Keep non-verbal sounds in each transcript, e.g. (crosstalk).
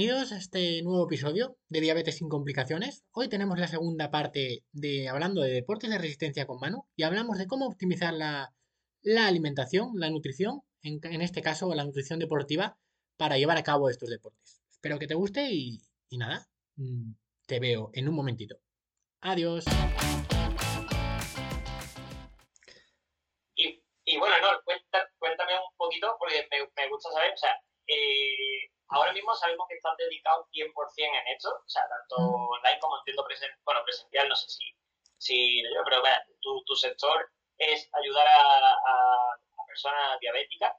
Bienvenidos a este nuevo episodio de Diabetes sin complicaciones. Hoy tenemos la segunda parte de hablando de deportes de resistencia con mano y hablamos de cómo optimizar la, alimentación, la nutrición, en, este caso la nutrición deportiva, para llevar a cabo estos deportes. Espero que te guste y, nada, mm, te veo en un momentito. Adiós. Y, bueno, no, cuéntame un poquito porque me, gusta saber, o sea, eh, Ahora mismo sabemos que estás dedicado 100% en esto, o sea, tanto online como entiendo bueno, presencial, no sé si, si pero bueno, tu, sector es ayudar a, personas diabéticas.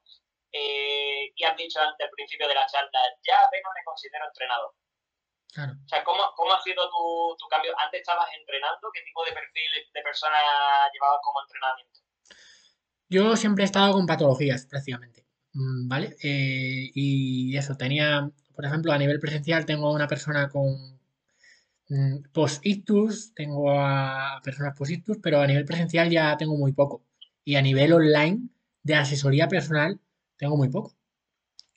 Eh, y has dicho antes al principio de la charla, ya apenas me considero entrenador. Claro. O sea, ¿cómo, ¿cómo, ha sido tu, tu, cambio? ¿Antes estabas entrenando? ¿Qué tipo de perfil de persona llevabas como entrenamiento? Yo siempre he estado con patologías, prácticamente. Mm, ¿Vale? Eh, y eso, tenía, por ejemplo, a nivel presencial tengo a una persona con mm, post-ictus, tengo a personas post-ictus, pero a nivel presencial ya tengo muy poco. Y a nivel online de asesoría personal tengo muy poco.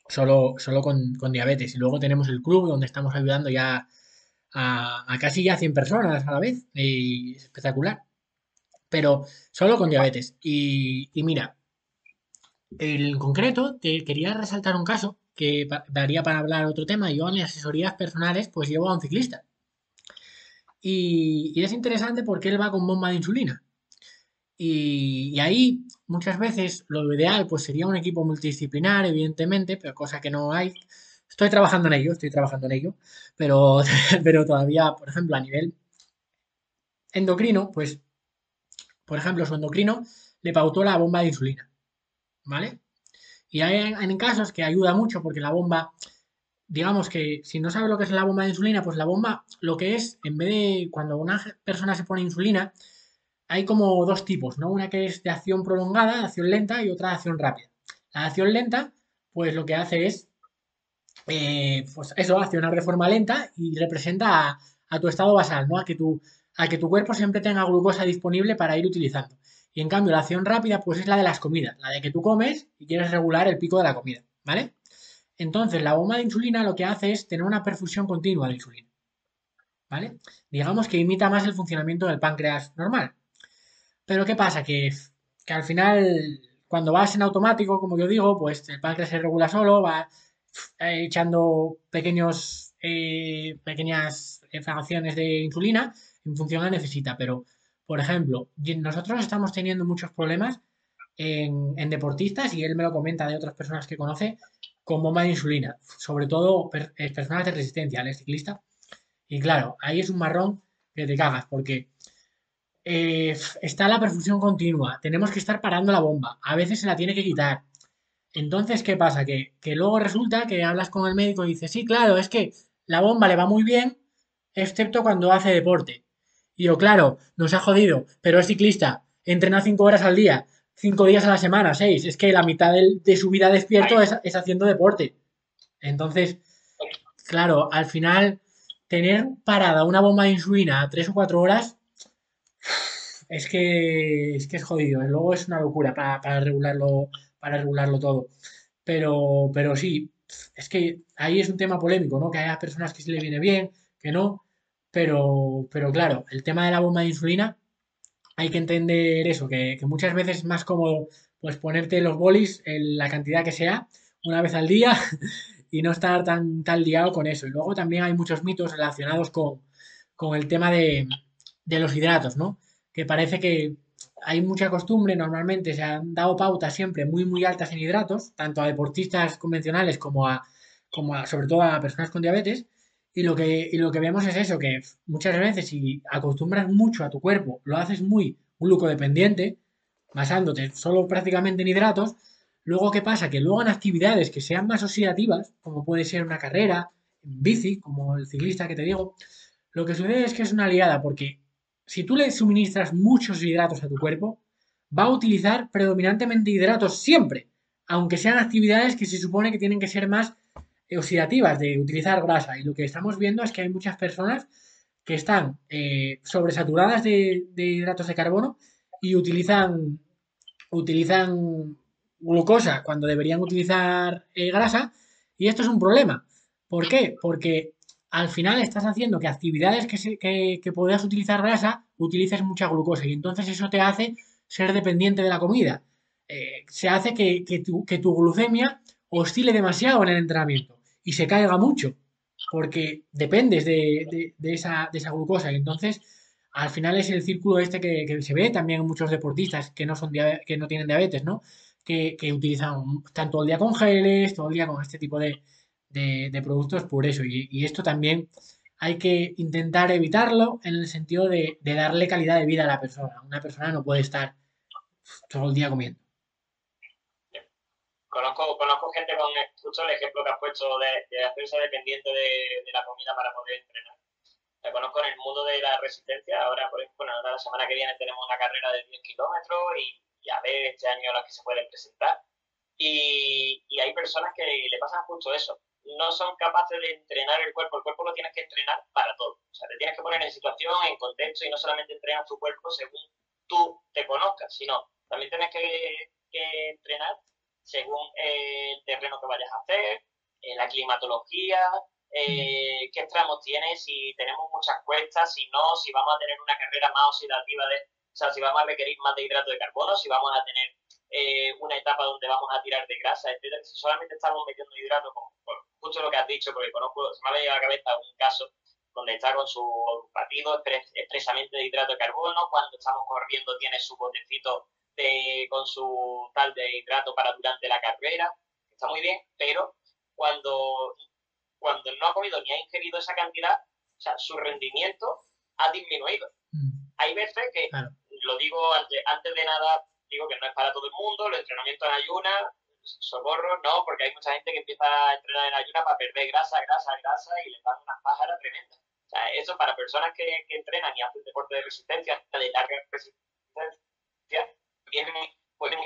Solo, solo con, diabetes. Y luego tenemos el club donde estamos ayudando ya a, casi ya 100 personas a la vez. Y es espectacular. Pero solo con diabetes. Y mira, en concreto, te quería resaltar un caso que daría para hablar otro tema. Yo en asesorías personales, pues llevo a un ciclista. Y, es interesante porque él va con bomba de insulina. Y, ahí muchas veces lo ideal pues sería un equipo multidisciplinar, evidentemente, pero cosa que no hay. Estoy trabajando en ello, estoy trabajando en ello, pero, (laughs) pero todavía, por ejemplo, a nivel endocrino, pues, por ejemplo, su endocrino le pautó la bomba de insulina. ¿Vale? Y hay en casos que ayuda mucho porque la bomba, digamos que si no sabe lo que es la bomba de insulina, pues la bomba lo que es, en vez de cuando una persona se pone insulina, hay como dos tipos, ¿no? Una que es de acción prolongada, de acción lenta y otra de acción rápida. La acción lenta, pues lo que hace es, eh, pues eso, accionar de forma lenta y representa a, a, tu estado basal, ¿no? A que, tu, a que tu cuerpo siempre tenga glucosa disponible para ir utilizando. Y en cambio, la acción rápida, pues es la de las comidas, la de que tú comes y quieres regular el pico de la comida, ¿vale? Entonces, la bomba de insulina lo que hace es tener una perfusión continua de insulina, ¿vale? Digamos que imita más el funcionamiento del páncreas normal. Pero ¿qué pasa? Que, que al final, cuando vas en automático, como yo digo, pues el páncreas se regula solo, va eh, echando pequeños, eh, pequeñas fracciones de insulina en función a necesita, pero por ejemplo, nosotros estamos teniendo muchos problemas en, deportistas y él me lo comenta de otras personas que conoce con bomba de insulina, sobre todo eh, personas de resistencia, el ciclista. Y claro, ahí es un marrón que te cagas porque eh, está la perfusión continua, tenemos que estar parando la bomba, a veces se la tiene que quitar. Entonces, ¿qué pasa? Que luego resulta que hablas con el médico y dices, sí, claro, es que la bomba le va muy bien, excepto cuando hace deporte. Y yo, claro, nos ha jodido, pero es ciclista, entrena cinco horas al día, cinco días a la semana, seis. Es que la mitad de, su vida despierto es, haciendo deporte. Entonces, claro, al final, tener parada una bomba de insulina tres o cuatro horas, es que es, que es jodido. Luego es una locura para, regularlo, para regularlo todo. Pero, pero sí, es que ahí es un tema polémico, ¿no? Que haya personas que se le viene bien, que no. Pero, pero claro, el tema de la bomba de insulina, hay que entender eso, que, muchas veces es más cómodo pues ponerte los bolis en la cantidad que sea una vez al día (laughs) y no estar tan, tan liado con eso. Y luego también hay muchos mitos relacionados con, el tema de, los hidratos, ¿no? Que parece que hay mucha costumbre, normalmente se han dado pautas siempre muy, muy altas en hidratos, tanto a deportistas convencionales como a, como a, sobre todo a personas con diabetes, y lo, que, lo que vemos es eso, que muchas veces si acostumbras mucho a tu cuerpo, lo haces muy glucodependiente, basándote solo prácticamente en hidratos, luego ¿qué pasa? Que luego en actividades que sean más oxidativas, como puede ser una carrera, en bici, como el ciclista que te digo, lo que sucede es que es una liada, porque si tú le suministras muchos hidratos a tu cuerpo, va a utilizar predominantemente hidratos siempre, aunque sean actividades que se supone que tienen que ser más oxidativas de utilizar grasa. Y lo que estamos viendo es que hay muchas personas que están eh, sobresaturadas de, hidratos de carbono y utilizan, utilizan glucosa cuando deberían utilizar eh, grasa. Y esto es un problema, ¿Por qué? Porque al final estás haciendo que actividades que, se, que, que podías utilizar grasa, utilices mucha glucosa y entonces eso te hace ser dependiente de la comida. Eh, se hace que, que, tu, que tu glucemia oscile demasiado en el entrenamiento y se caiga mucho porque dependes de, de, esa, de esa glucosa y entonces al final es el círculo este que, que, se ve también en muchos deportistas que no, son que no tienen diabetes, ¿no? Que, que utilizan, están todo el día con geles, todo el día con este tipo de, de, productos por eso. Y, y, esto también hay que intentar evitarlo en el sentido de, de, darle calidad de vida a la persona. Una persona no puede estar todo el día comiendo. Conozco, conozco gente con justo el ejemplo que has puesto de, de hacerse dependiente de, de, la comida para poder entrenar. La conozco en el mundo de la resistencia. Ahora, por ejemplo, ahora la semana que viene tenemos una carrera de 10 kilómetros y, y a ver este año las que se pueden presentar. Y, y, hay personas que le pasan justo eso. No son capaces de entrenar el cuerpo. El cuerpo lo tienes que entrenar para todo. O sea, te tienes que poner en situación, en contexto y no solamente entrenar tu cuerpo según tú te conozcas, sino también tienes que, que entrenar según el terreno que vayas a hacer, eh, la climatología, eh, qué tramos tiene, si tenemos muchas cuestas, si no, si vamos a tener una carrera más oxidativa, de, o sea, si vamos a requerir más de hidrato de carbono, si vamos a tener eh, una etapa donde vamos a tirar de grasa, etcétera. Si solamente estamos metiendo hidrato, con, con, justo lo que has dicho, porque conozco, se me ha venido a la cabeza un caso donde está con su batido expresamente de hidrato de carbono, cuando estamos corriendo tiene su botecito de, con su tal de hidrato para durante la carrera, está muy bien, pero cuando cuando no ha comido ni ha ingerido esa cantidad, o sea, su rendimiento ha disminuido. Mm. Hay veces que, claro. lo digo antes, antes de nada, digo que no es para todo el mundo, los entrenamientos en ayuna, socorro, no, porque hay mucha gente que empieza a entrenar en ayuna para perder grasa, grasa, grasa y le dan unas pájaras tremendas. O sea, eso para personas que, que entrenan y hacen deporte de resistencia, de larga resistencia, vienen, pueden,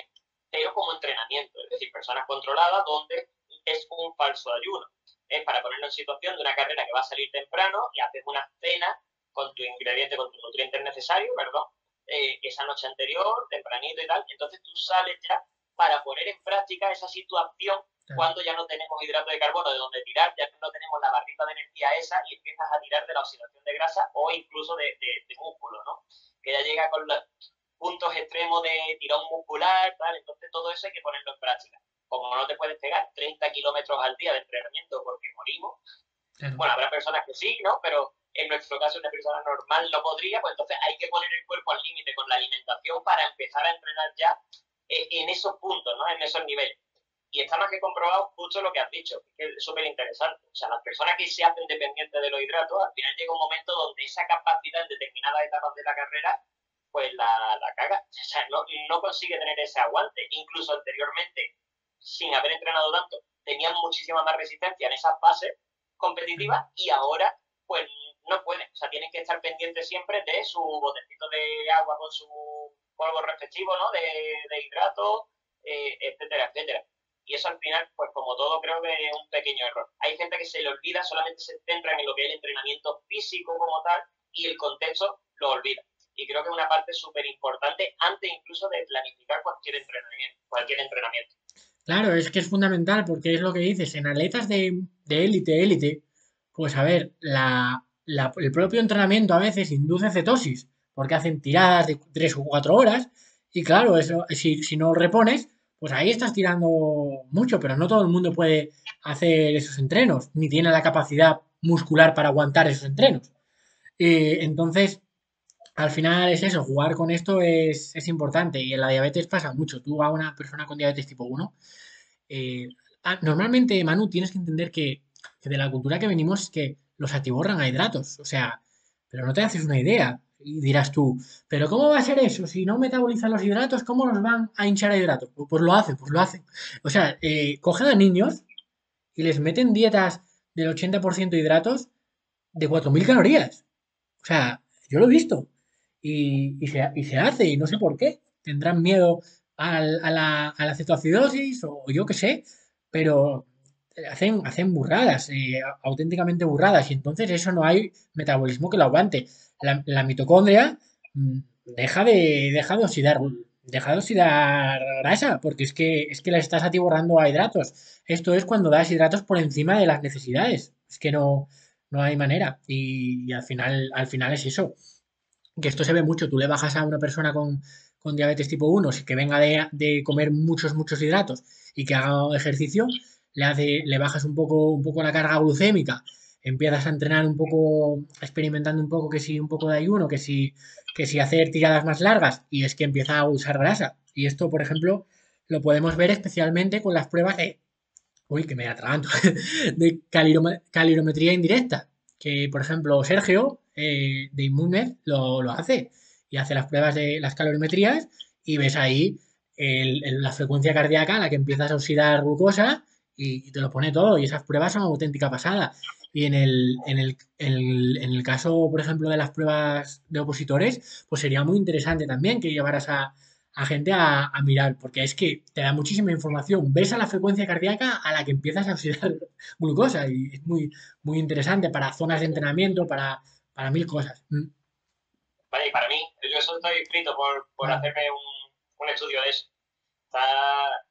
pero como entrenamiento, es decir, personas controladas donde es un falso ayuno es para ponerlo en situación de una carrera que va a salir temprano y haces una cena con tu ingrediente, con tus nutrientes necesarios, perdón, eh, esa noche anterior, tempranito y tal. Entonces tú sales ya para poner en práctica esa situación cuando ya no tenemos hidrato de carbono de donde tirar, ya no tenemos la barrita de energía esa y empiezas a tirar de la oxidación de grasa o incluso de, de, de músculo, ¿no? Que ya llega con los puntos extremos de tirón muscular, tal. Entonces todo eso hay que ponerlo en práctica como no te puedes pegar 30 kilómetros al día de entrenamiento porque morimos, claro. bueno, habrá personas que sí, ¿no? Pero en nuestro caso una persona normal no podría, pues entonces hay que poner el cuerpo al límite con la alimentación para empezar a entrenar ya en esos puntos, ¿no? En esos niveles. Y está más que comprobado justo lo que has dicho, que es súper interesante. O sea, las personas que se hacen dependientes de los hidratos, al final llega un momento donde esa capacidad en determinadas etapas de la carrera, pues la, la caga. O sea, no, no consigue tener ese aguante. Incluso anteriormente, sin haber entrenado tanto, tenían muchísima más resistencia en esas fases competitivas y ahora pues no pueden, o sea, tienen que estar pendientes siempre de su botecito de agua con su polvo respectivo, ¿no? De, de hidrato, eh, etcétera, etcétera. Y eso al final, pues como todo, creo que es un pequeño error. Hay gente que se le olvida, solamente se centra en lo que es el entrenamiento físico como tal y el contexto lo olvida. Y creo que es una parte súper importante antes incluso de planificar cualquier entrenamiento. Cualquier entrenamiento. Claro, es que es fundamental porque es lo que dices, en atletas de, de élite, élite, pues a ver, la, la, el propio entrenamiento a veces induce cetosis, porque hacen tiradas de 3 o 4 horas, y claro, eso, si, si no repones, pues ahí estás tirando mucho, pero no todo el mundo puede hacer esos entrenos, ni tiene la capacidad muscular para aguantar esos entrenos. Eh, entonces, al final es eso, jugar con esto es, es, importante y en la diabetes pasa mucho. Tú a una persona con diabetes tipo 1, eh, ah, normalmente, Manu, tienes que entender que, de la cultura que venimos es que los atiborran a hidratos, o sea, pero no te haces una idea y dirás tú, pero ¿cómo va a ser eso? Si no metabolizan los hidratos, ¿cómo los van a hinchar a hidratos? Pues, pues lo hacen, pues lo hacen. O sea, eh, cogen a niños y les meten dietas del 80% de hidratos de 4.000 calorías. O sea, yo lo he visto y, y, se, y, se, hace y no sé por qué. Tendrán miedo al, a, la, a la o yo qué sé, pero hacen, hacen burradas, eh, auténticamente burradas y entonces eso no hay metabolismo que lo aguante. La, mitocondria mmm, deja de, deja de oxidar deja de oxidar grasa, porque es que, es que la estás atiborrando a hidratos. Esto es cuando das hidratos por encima de las necesidades, Es que no, no hay manera. Y, al final, al final es eso. Que esto se ve mucho. Tú le bajas a una persona con, diabetes tipo 1, que venga de, de, comer muchos, muchos hidratos y que haga ejercicio, le, hace, le bajas un poco, un poco la carga glucémica, empiezas a entrenar un poco, experimentando un poco que si un poco de ayuno, que si, que si hacer tiradas más largas, y es que empieza a usar grasa. Y esto, por ejemplo, lo podemos ver especialmente con las pruebas de, uy, que me atraganto, (laughs) de calirometría indirecta, que por ejemplo Sergio eh, de Inmunmed lo, lo, hace y hace las pruebas de las calorimetrías y ves ahí la frecuencia cardíaca a la que empiezas a oxidar glucosa y, te lo pone todo y esas pruebas son auténtica pasada. Y en el, en, el, en el caso, por ejemplo, de las pruebas de opositores, pues sería muy interesante también que llevaras a, a gente a, mirar, porque es que te da muchísima información. Ves a la frecuencia cardíaca a la que empiezas a oxidar (laughs) glucosa y es muy, muy interesante para zonas de entrenamiento, para, para mil cosas. Mm. Vale, y para mí, yo estoy inscrito por, por hacerme un, un, estudio de eso. Está,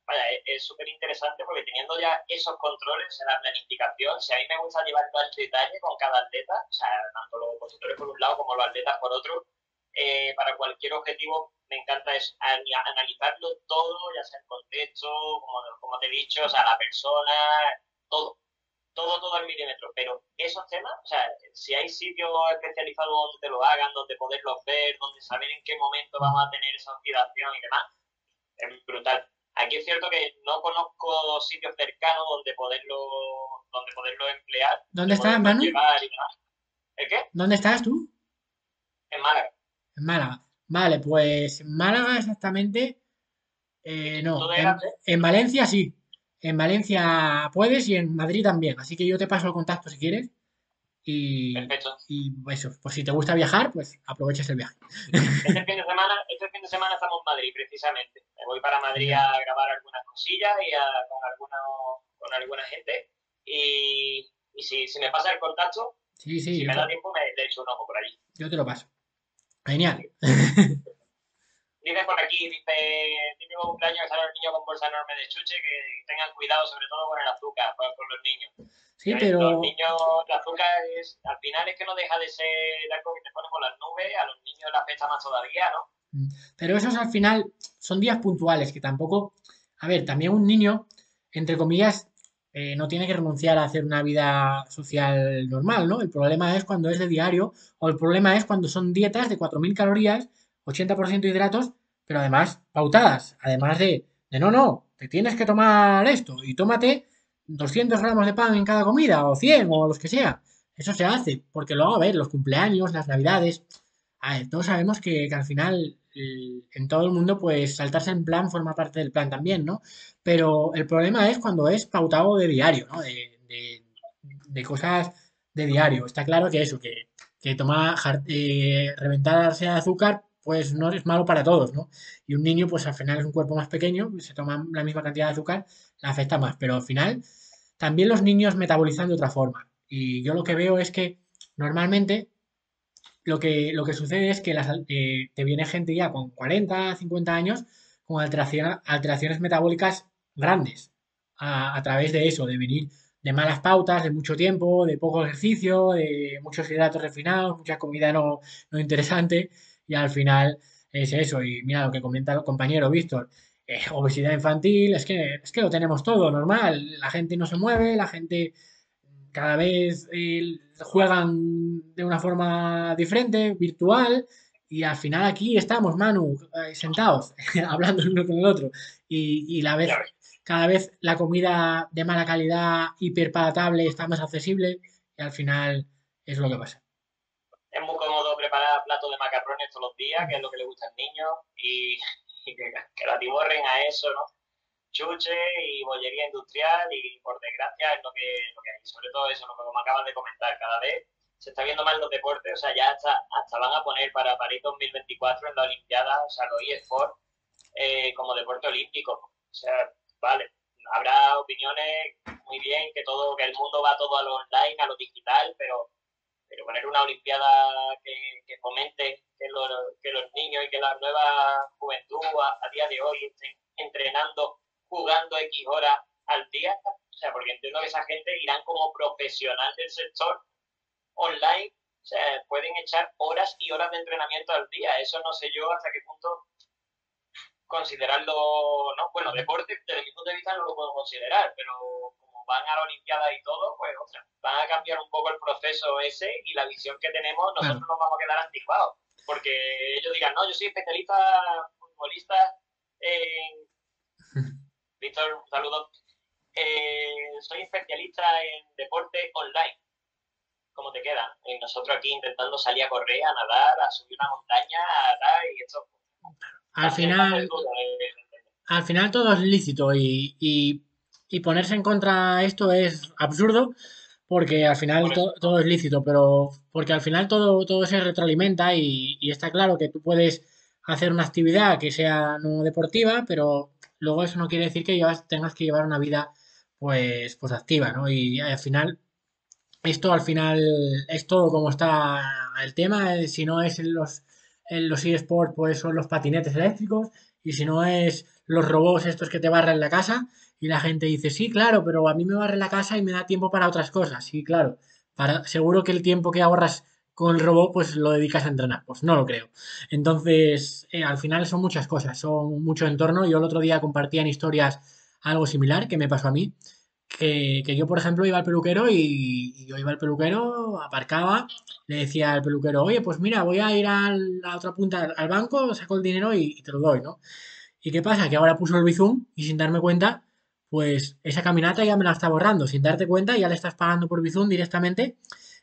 vaya, es súper interesante porque teniendo ya esos controles en la planificación, si a mí me gusta llevar todo el detalle con cada atleta, o sea, tanto los opositores por un lado como los atletas por otro, eh, para cualquier objetivo me encanta es analizarlo todo, ya sea el contexto, como, como te he dicho, o sea, la persona, todo, todo, todo al milímetro. Pero esos temas, o sea, si hay sitios especializados donde te lo hagan, donde poderlos ver, donde saber en qué momento vamos a tener esa oxidación y demás, es brutal. Aquí es cierto que no conozco sitios cercanos donde poderlo, donde poderlo emplear. ¿Dónde estás, Manu? ¿El qué? ¿Dónde estás tú? En Málaga. En Málaga. Vale, pues en Málaga exactamente. Eh, no, en, Valencia sí. En Valencia puedes y en Madrid también. Así que yo te paso el contacto si quieres. Y, Perfecto. y eso, pues si te gusta viajar, pues aprovechas el viaje. (laughs) Este fin de semana, este fin de semana estamos en Madrid, precisamente. Me voy para Madrid a grabar algunas cosillas y con, alguna, con alguna gente. Y, y si, si, me pasa el contacto, sí, sí, si me da tiempo, me le echo un ojo por allí. Yo te lo paso. Genial. (laughs) Dice por aquí, dice, típico cumpleaños que sale el niño con bolsa enorme de chuche, que tengan cuidado sobre todo con el azúcar, con, los niños. Sí, pero... Los niños, el azúcar es, al final es que no deja de ser algo que te pone con las nubes, a los niños la afecta más todavía, ¿no? Mm. Pero esos al final son días puntuales, que tampoco... A ver, también un niño, entre comillas, eh, no tiene que renunciar a hacer una vida social normal, ¿no? El problema es cuando es de diario o el problema es cuando son dietas de 4.000 calorías, 80% hidratos, pero además pautadas, además de, de no, no, te tienes que tomar esto y tómate 200 gramos de pan en cada comida o 100 o los que sea. Eso se hace, porque luego, a ver, los cumpleaños, las navidades, a ver, todos sabemos que, al final en todo el mundo, pues saltarse en plan forma parte del plan también, ¿no? Pero el problema es cuando es pautado de diario, ¿no? De, de, cosas de diario. Está claro que eso, que, que tomar, eh, reventarse de azúcar, pues no es malo para todos, ¿no? Y un niño, pues al final es un cuerpo más pequeño, se toma la misma cantidad de azúcar, le afecta más, pero al final también los niños metabolizan de otra forma. Y yo lo que veo es que normalmente lo que, lo que sucede es que las, eh, te viene gente ya con 40, 50 años con alteraciones metabólicas grandes a, través de eso, de venir de malas pautas, de mucho tiempo, de poco ejercicio, de muchos hidratos refinados, mucha comida no, no interesante y al final es eso. Y mira lo que comenta el compañero Víctor, eh, obesidad infantil, es que, es que lo tenemos todo normal, la gente no se mueve, la gente cada vez eh, juegan de una forma diferente, virtual, y al final aquí estamos, Manu, eh, sentados, (laughs) hablando uno con el otro, y, la vez, cada vez la comida de mala calidad, hiperpalatable, está más accesible, y al final es lo que pasa. Platos de macarrones todos los días, que es lo que le gusta al niño, y, (laughs) que, que la tiborren a eso, ¿no? chuche y bollería industrial y por desgracia es lo que, lo que hay. Sobre todo eso, lo que como acabas de comentar, cada vez se está viendo mal los deportes, o sea, ya hasta, hasta van a poner para París 2024 en la Olimpiada, o sea, los eSports eh, como deporte olímpico. O sea, vale, habrá opiniones muy bien, que todo, que el mundo va todo a lo online, a lo digital, pero, pero poner una Olimpiada que, fomente que los, que los niños y que la nueva juventud a, a día de hoy estén entrenando jugando X horas al día, O sea, porque entiendo que esa gente irán como profesional del sector online, o sea, pueden echar horas y horas de entrenamiento al día. Eso no sé yo hasta qué punto considerarlo, ¿no? Bueno, deporte, desde mi punto de vista no lo puedo considerar, pero van a la Olimpiada y todo, pues, van a cambiar un poco el proceso ese y la visión que tenemos, nosotros nos vamos a quedar anticuados. Porque ellos digan, no, yo soy especialista futbolista en... (laughs) Víctor, un saludo. Eh, soy especialista en deporte online. ¿Cómo te queda? Y nosotros aquí intentando salir a correr, a nadar, a subir una montaña, a dar y esto al final, al final todo es lícito y, ponerse en contra esto es absurdo porque al final todo es lícito, pero porque al final todo, todo se retroalimenta y, está claro que tú puedes hacer una actividad que sea no deportiva, pero luego eso no quiere decir que tengas que llevar una vida pues, pues activa, ¿no? Y al final, esto al final es todo como está el tema, si no es los en los eSports pues son los patinetes eléctricos y si no es los robots estos que te barren la casa y la gente dice, sí, claro, pero a mí me barre la casa y me da tiempo para otras cosas. Sí, claro, para, seguro que el tiempo que ahorras con el robot pues lo dedicas a entrenar. Pues no lo creo. Entonces, eh, al final son muchas cosas, son mucho entorno. Yo el otro día compartía en historias algo similar que me pasó a mí que, yo, por ejemplo, iba al peluquero y, yo iba al peluquero, aparcaba, le decía al peluquero, oye, pues mira, voy a ir a la otra punta al banco, saco el dinero y, te lo doy, ¿no? ¿Y qué pasa? Que ahora puso el Bizum y sin darme cuenta, pues esa caminata ya me la está borrando. Sin darte cuenta, ya le estás pagando por Bizum directamente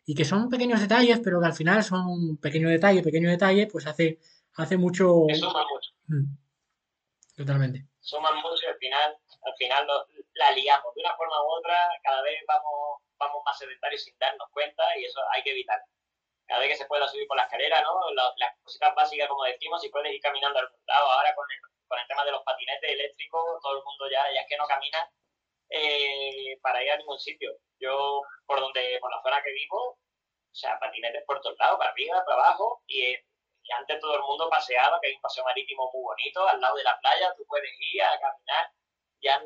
y que son pequeños detalles, pero que al final son un pequeño detalle, pequeño detalle, pues hace, hace mucho... Eso mucho. Mm. Totalmente. Suman mucho y al final, al final la liamos de una forma u otra, cada vez vamos, vamos más sedentarios sin darnos cuenta y eso hay que evitar. Cada vez que se pueda subir por la escalera, ¿no? las cositas básicas, como decimos, si puedes ir caminando al lado. Ahora con el, con el tema de los patinetes eléctricos, todo el mundo ya, ya es que no camina eh, para ir a ningún sitio. Yo, por donde, por la zona que vivo, o sea, patinetes por todos lados, para arriba, para abajo, y, y antes todo el mundo paseaba, que hay un paseo marítimo muy bonito al lado de la playa, tú puedes ir a caminar, ya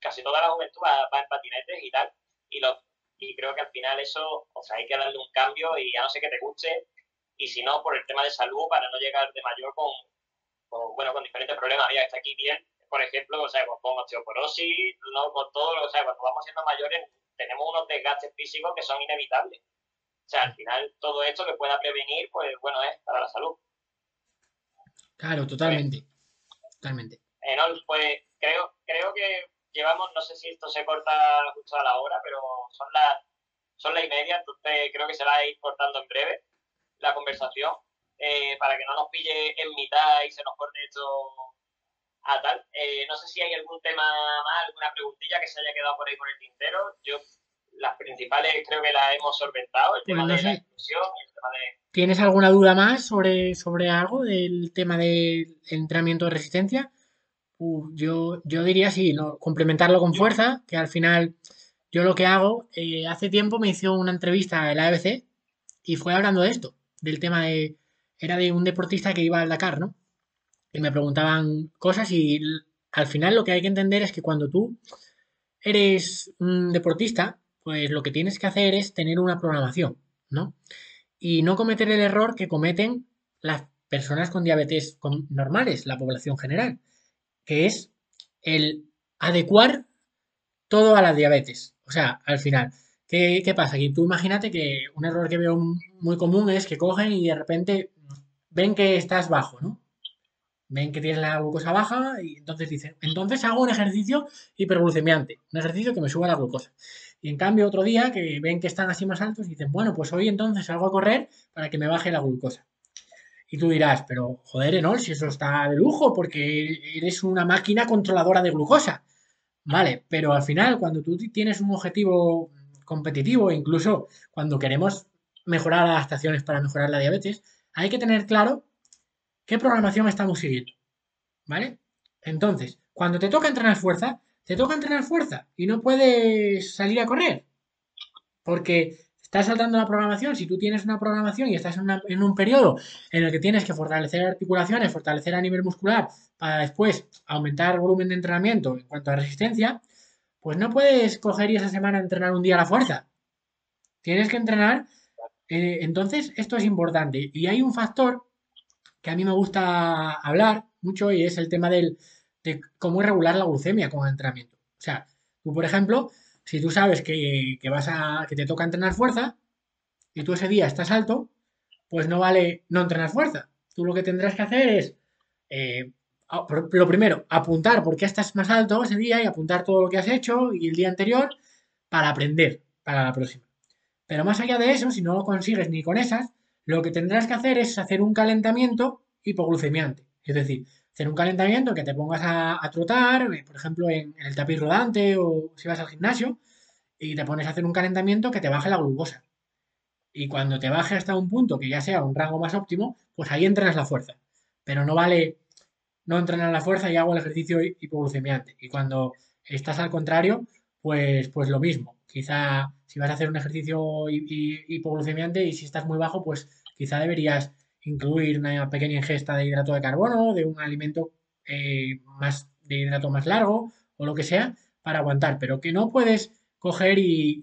casi toda la juventud va, en patinetes y tal. Y, lo, y creo que al final eso, o sea, hay que darle un cambio y ya no sé que te guste. Y si no, por el tema de salud, para no llegar de mayor con, bueno, con diferentes problemas. Mira, está aquí bien, por ejemplo, o sea, con, osteoporosis, no, con todo, o sea, cuando vamos siendo mayores tenemos unos desgastes físicos que son inevitables. O sea, al final todo esto que pueda prevenir, pues bueno, es para la salud. Claro, totalmente. Totalmente. Eh, pues creo, creo que llevamos, no sé si esto se corta justo a la hora, pero son las son las y media, entonces creo que se va a ir cortando en breve la conversación eh, para que no nos pille en mitad y se nos corte esto a tal. Eh, no sé si hay algún tema más, alguna preguntilla que se haya quedado por ahí por el tintero. Yo las principales creo que las hemos solventado, el tema de la inclusión, el tema de... ¿Tienes alguna duda más sobre, sobre algo del tema del entrenamiento de resistencia? yo, yo diría sí, ¿no? complementarlo con fuerza, que al final yo lo que hago, eh, hace tiempo me hizo una entrevista en la ABC y fue hablando de esto, del tema de, era de un deportista que iba al Dakar, ¿no? Y me preguntaban cosas y al final lo que hay que entender es que cuando tú eres un deportista, pues lo que tienes que hacer es tener una programación, ¿no? Y no cometer el error que cometen las personas con diabetes normales, la población general que es el adecuar todo a la diabetes. O sea, al final, ¿qué, pasa? Que tú imagínate que un error que veo muy común es que cogen y de repente ven que estás bajo, ¿no? Ven que tienes la glucosa baja y entonces dicen, entonces hago un ejercicio hiperglucemiante, un ejercicio que me suba la glucosa. Y en cambio otro día que ven que están así más altos y dicen, bueno, pues hoy entonces salgo a correr para que me baje la glucosa. Y tú dirás, pero joder, Enol, si eso está de lujo, porque eres una máquina controladora de glucosa. Vale, pero al final, cuando tú tienes un objetivo competitivo, incluso cuando queremos mejorar adaptaciones para mejorar la diabetes, hay que tener claro qué programación estamos siguiendo. ¿Vale? Entonces, cuando te toca entrenar fuerza, te toca entrenar fuerza y no puedes salir a correr. Porque estás saltando la programación, si tú tienes una programación y estás en, un periodo en el que tienes que fortalecer articulaciones, fortalecer a nivel muscular, para después aumentar el volumen de entrenamiento en cuanto a resistencia, pues no puedes coger y esa semana entrenar un día a la fuerza. Tienes que entrenar. Eh, entonces, esto es importante. Y hay un factor que a mí me gusta hablar mucho y es el tema del, de cómo regular la glucemia con el entrenamiento. O sea, tú, por ejemplo, si tú sabes que, vas a, que te toca entrenar fuerza y tú ese día estás alto, pues no vale no entrenar fuerza. Tú lo que tendrás que hacer es, eh, lo primero, apuntar por qué estás más alto ese día y apuntar todo lo que has hecho y el día anterior para aprender para la próxima. Pero más allá de eso, si no lo consigues ni con esas, lo que tendrás que hacer es hacer un calentamiento hipoglucemiante. Es decir, hacer un calentamiento que te pongas a, trotar, eh, por ejemplo, en, el tapiz rodante o si vas al gimnasio, y te pones a hacer un calentamiento que te baje la glucosa. Y cuando te baje hasta un punto que ya sea un rango más óptimo, pues ahí entrenas la fuerza. Pero no vale no entrenar la fuerza y hago el ejercicio hi- hipoglucemiante. Y cuando estás al contrario, pues, pues lo mismo. Quizá si vas a hacer un ejercicio hi- hi- hipoglucemiante y si estás muy bajo, pues quizá deberías incluir una pequeña ingesta de hidrato de carbono, de un alimento eh, más de hidrato más largo o lo que sea para aguantar, pero que no puedes coger y,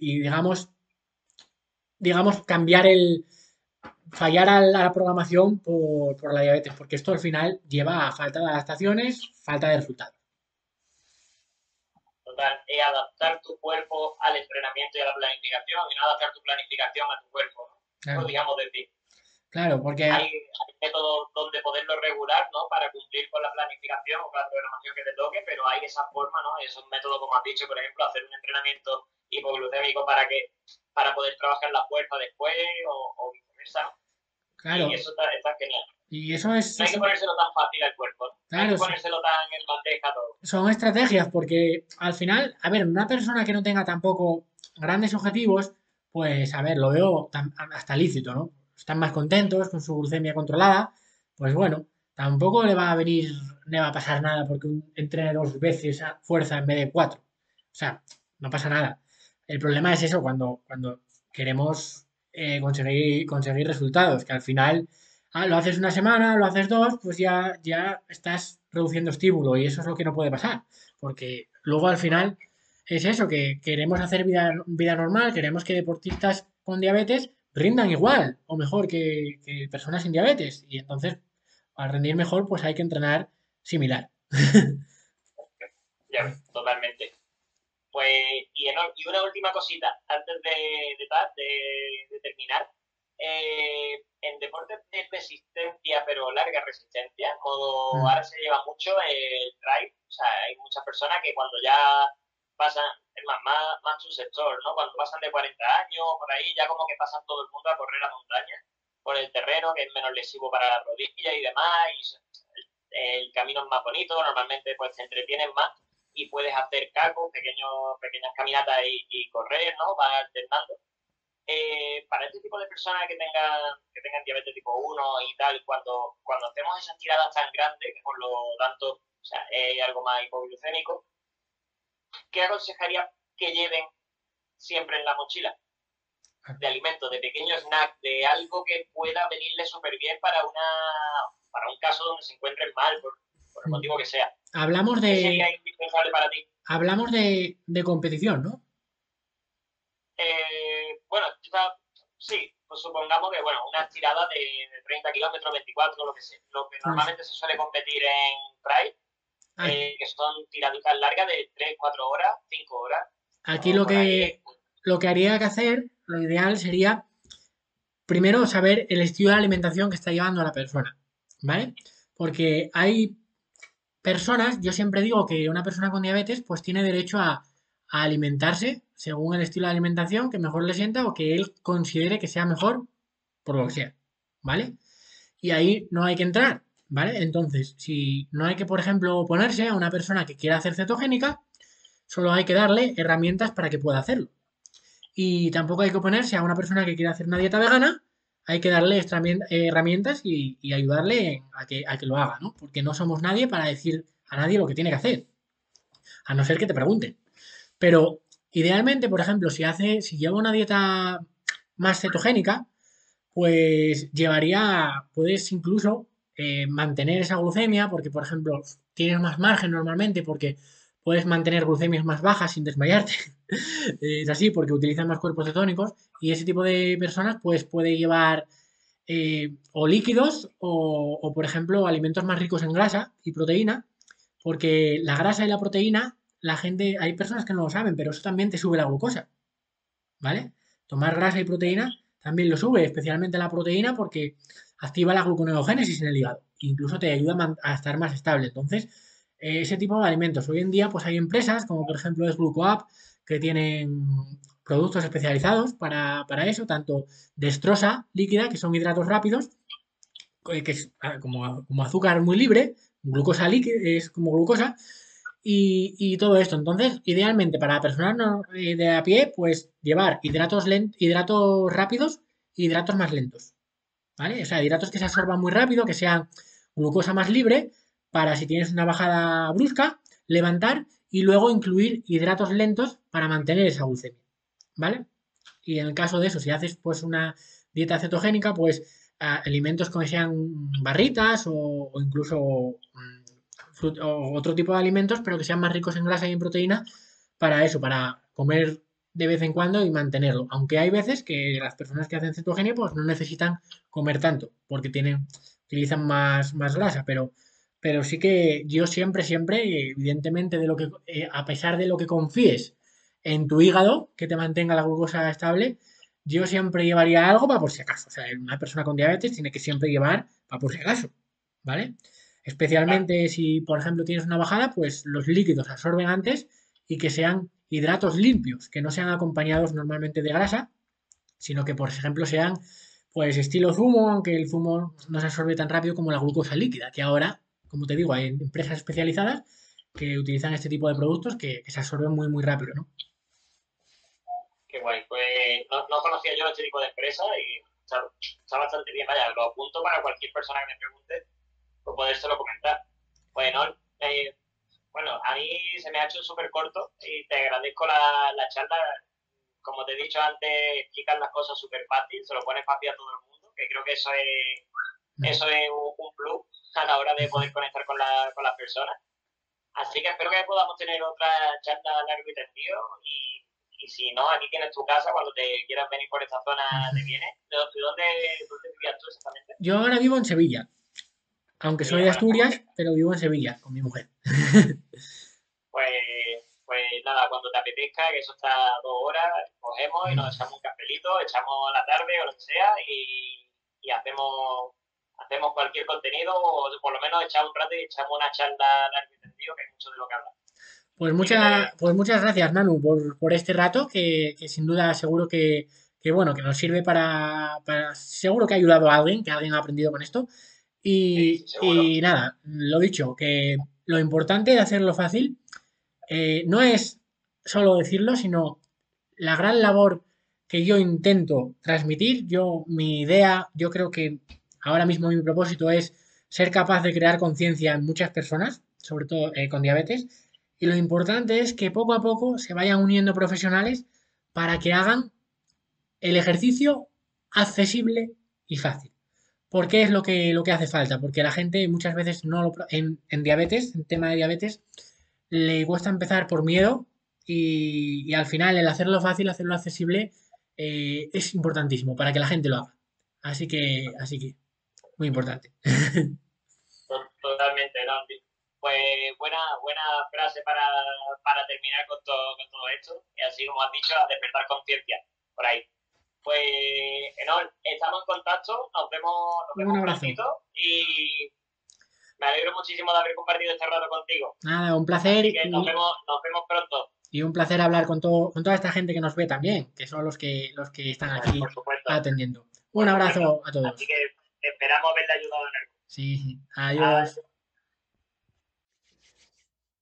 digamos, digamos, cambiar el, fallar a la, a la programación por, por la diabetes, porque esto al final lleva a falta de adaptaciones, falta de resultados. Total, es adaptar tu cuerpo al entrenamiento y a la planificación y no adaptar tu planificación a tu cuerpo, ¿no? Claro, Podríamos decir. claro, porque Hay, hay métodos donde poderlo regular, ¿no? Para cumplir con la planificación o con la programación que te toque, pero hay esa forma, ¿no? Esos métodos, como has dicho, por ejemplo, hacer un entrenamiento hipoglucémico para que para poder trabajar la fuerza después o, o viceversa, ¿no? claro, Y eso está, está genial. Y eso es, No hay que ponérselo tan fácil al cuerpo, ¿no? Hay que sí. ponérselo tan en bandeja todo. son estrategias porque al final, a ver, una persona que no tenga tampoco grandes objetivos, pues a ver, lo veo hasta lícito, ¿no? Están más contentos con su glucemia controlada, pues bueno, tampoco le va a venir, le va a pasar nada porque entrene dos veces a fuerza en vez de cuatro. O sea, no pasa nada. El problema es eso, cuando, cuando queremos eh, conseguir, conseguir resultados, que al final ah, lo haces una semana, lo haces dos, pues ya, ya estás reduciendo estímulo y eso es lo que no puede pasar, porque luego al final es eso, que queremos hacer vida, vida normal, queremos que deportistas con diabetes rindan igual o mejor que, personas sin diabetes y entonces para rendir mejor pues hay que entrenar similar. Ya, totalmente. Pues, y, una última cosita, antes de- de terminar. Eh, en deportes de resistencia, pero larga resistencia, modo, Mm. ahora se lleva mucho el drive, o sea, hay muchas personas que cuando ya pasan, es más, más, más su sector, ¿no? Cuando pasan de 40 años, por ahí, ya como que pasan todo el mundo a correr a montaña, por el terreno, que es menos lesivo para la rodilla y demás, y el camino es más bonito, normalmente pues te entretienes más y puedes hacer cacos, pequeños, pequeñas caminatas y, y correr, ¿no? Vas alternando. Eh, para este tipo de personas que tengan, que tengan diabetes tipo 1 y tal, cuando, cuando hacemos esas tiradas tan grandes, que por lo tanto o sea, es algo más hipoglucémico, ¿qué aconsejaría que lleven siempre en la mochila? De alimentos, de pequeños snacks, de algo que pueda venirle súper bien para, una, para un caso donde se encuentren mal, por, por el Mm. motivo que sea. Hablamos ¿Qué de, sería indispensable para ti? hablamos de, de competición, ¿no? Eh, bueno, está- sí, pues supongamos que, bueno, una tirada de, de 30 kilómetros, 24, lo que, se- lo que normalmente se suele competir en Pride, Aquí, eh, que son tiraditas largas de 3, 4 horas, 5 horas. aquí o lo por ahí. que, lo que haría que hacer, lo ideal sería primero saber el estilo de alimentación que está llevando la persona, ¿vale? Porque hay personas, yo siempre digo que una persona con diabetes pues tiene derecho a, a alimentarse según el estilo de alimentación que mejor le sienta o que él considere que sea mejor por lo que sea, ¿vale? Y ahí no hay que entrar, ¿vale? Entonces, si no hay que, por ejemplo, ponerse a una persona que quiera hacer cetogénica, solo hay que darle herramientas para que pueda hacerlo. Y tampoco hay que oponerse a una persona que quiera hacer una dieta vegana, hay que darle eh, herramientas y, y ayudarle a que, a que lo haga, ¿no? Porque no somos nadie para decir a nadie lo que tiene que hacer, a no ser que te pregunten. Pero idealmente, por ejemplo, si hace, si lleva una dieta más cetogénica, pues llevaría, puedes incluso eh, mantener esa glucemia, porque por ejemplo tienes más margen normalmente, porque puedes mantener glucemias más bajas sin desmayarte. (laughs) es así porque utilizan más cuerpos cetónicos y ese tipo de personas pues puede llevar eh, o líquidos o, o, por ejemplo, alimentos más ricos en grasa y proteína, porque la grasa y la proteína, la gente, hay personas que no lo saben, pero eso también te sube la glucosa, ¿vale? Tomar grasa y proteína también lo sube, especialmente la proteína, porque activa la gluconeogénesis en el hígado, incluso te ayuda a estar más estable. Entonces, ese tipo de alimentos. Hoy en día, pues hay empresas como por ejemplo es GlucoApp que tienen productos especializados para, eso, tanto destrosa líquida, que son hidratos rápidos, eh, que es ah, como, como azúcar muy libre, glucosa líquida, es como glucosa, y, todo esto. Entonces, idealmente para personas eh, de a pie, pues llevar hidratos, hidratos rápidos y hidratos más lentos. ¿Vale? O sea, hidratos que se absorban muy rápido, que sean glucosa más libre, para si tienes una bajada brusca, levantar y luego incluir hidratos lentos para mantener esa glucemia. ¿Vale? Y en el caso de eso, si haces pues una dieta cetogénica, pues alimentos como sean barritas o, incluso mm, o otro tipo de alimentos, pero que sean más ricos en grasa y en proteína para eso, para comer de vez en cuando y mantenerlo. Aunque hay veces que las personas que hacen cetogenia pues no necesitan comer tanto porque tienen utilizan más, más grasa, pero pero sí que yo siempre, siempre, evidentemente, de lo que, eh, a pesar de lo que confíes en tu hígado, que te mantenga la glucosa estable, yo siempre llevaría algo para por si acaso. O sea, una persona con diabetes tiene que siempre llevar para por si acaso, ¿vale? Especialmente si, por ejemplo, tienes una bajada, pues los líquidos absorben antes y que sean hidratos limpios, que no sean acompañados normalmente de grasa, sino que, por ejemplo, sean, pues, estilo zumo, aunque el zumo no se absorbe tan rápido como la glucosa líquida, que ahora como te digo, hay empresas especializadas que utilizan este tipo de productos que, se absorben muy, muy rápido, ¿no? Qué guay. Pues no, conocía yo este tipo de empresas y está, bastante bien. Vaya, lo apunto para cualquier persona que me pregunte, por podérselo comentar. Bueno, eh, bueno, a mí se me ha hecho súper corto y te agradezco la, charla. Como te he dicho antes, explicas las cosas súper fácil, se lo pones fácil a todo el mundo, que creo que eso es, eso es un plus a la hora de poder conectar con, la, con las personas. Así que espero que podamos tener otra charla largo y tendido y, y, si no, aquí tienes tu casa, cuando te quieras venir por esta zona te vienes. ¿De dónde, dónde vivías tú exactamente? Yo ahora vivo en Sevilla, aunque soy de Asturias, pero vivo en Sevilla con mi mujer. (laughs) pues, pues nada, cuando te apetezca, que eso está dos horas, cogemos y nos echamos un cafelito, echamos la tarde o lo que sea y, y hacemos hacemos cualquier contenido o por lo menos echamos un rato y echamos una charla largo y que hay mucho de lo que hablar. Pues, muchas pues muchas gracias, Manu, por, por este rato, que, que, sin duda seguro que, que, bueno, que nos sirve para, para, Seguro que ha ayudado a alguien, que alguien ha aprendido con esto. Y, y nada, lo dicho, que lo importante de hacerlo fácil eh, no es solo decirlo, sino la gran labor que yo intento transmitir. Yo, mi idea, yo creo que ahora mismo mi propósito es ser capaz de crear conciencia en muchas personas, sobre todo eh, con diabetes, y lo importante es que poco a poco se vayan uniendo profesionales para que hagan el ejercicio accesible y fácil. ¿Por qué es lo que, lo que hace falta? Porque la gente muchas veces no lo, en, en diabetes, en tema de diabetes, le cuesta empezar por miedo y, al final el hacerlo fácil, hacerlo accesible, eh, es importantísimo para que la gente lo haga. Así que, así que muy importante. (laughs) Totalmente, ¿no? Pues buena, buena frase para, para terminar con todo, con todo esto. Y así como has dicho, a despertar conciencia por ahí. Pues, Enol, estamos en contacto, nos vemos, nos vemos un abrazo. y me alegro muchísimo de haber compartido este rato contigo. Nada, un placer. y... nos, vemos, nos vemos pronto. Y un placer hablar con, todo, con toda esta gente que nos ve también, que son los que, los que están aquí atendiendo. Un abrazo a todos. Así que esperamos haberle ayudado en algo. Sí, adiós.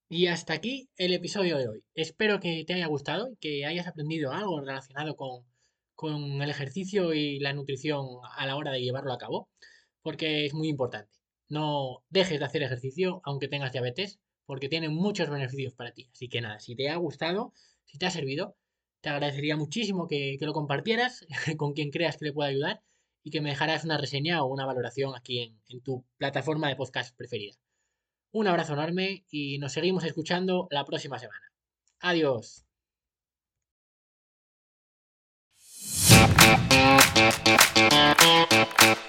Y hasta aquí el episodio de hoy. Espero que te haya gustado y que hayas aprendido algo relacionado con, con el ejercicio y la nutrición a la hora de llevarlo a cabo, porque es muy importante. No dejes de hacer ejercicio aunque tengas diabetes, porque tiene muchos beneficios para ti. Así que nada, si te ha gustado, si te ha servido, te agradecería muchísimo que, lo compartieras (laughs) con quien creas que le pueda ayudar y que me dejarás una reseña o una valoración aquí en tu plataforma de podcast preferida. Un abrazo enorme y nos seguimos escuchando la próxima semana. Adiós. Música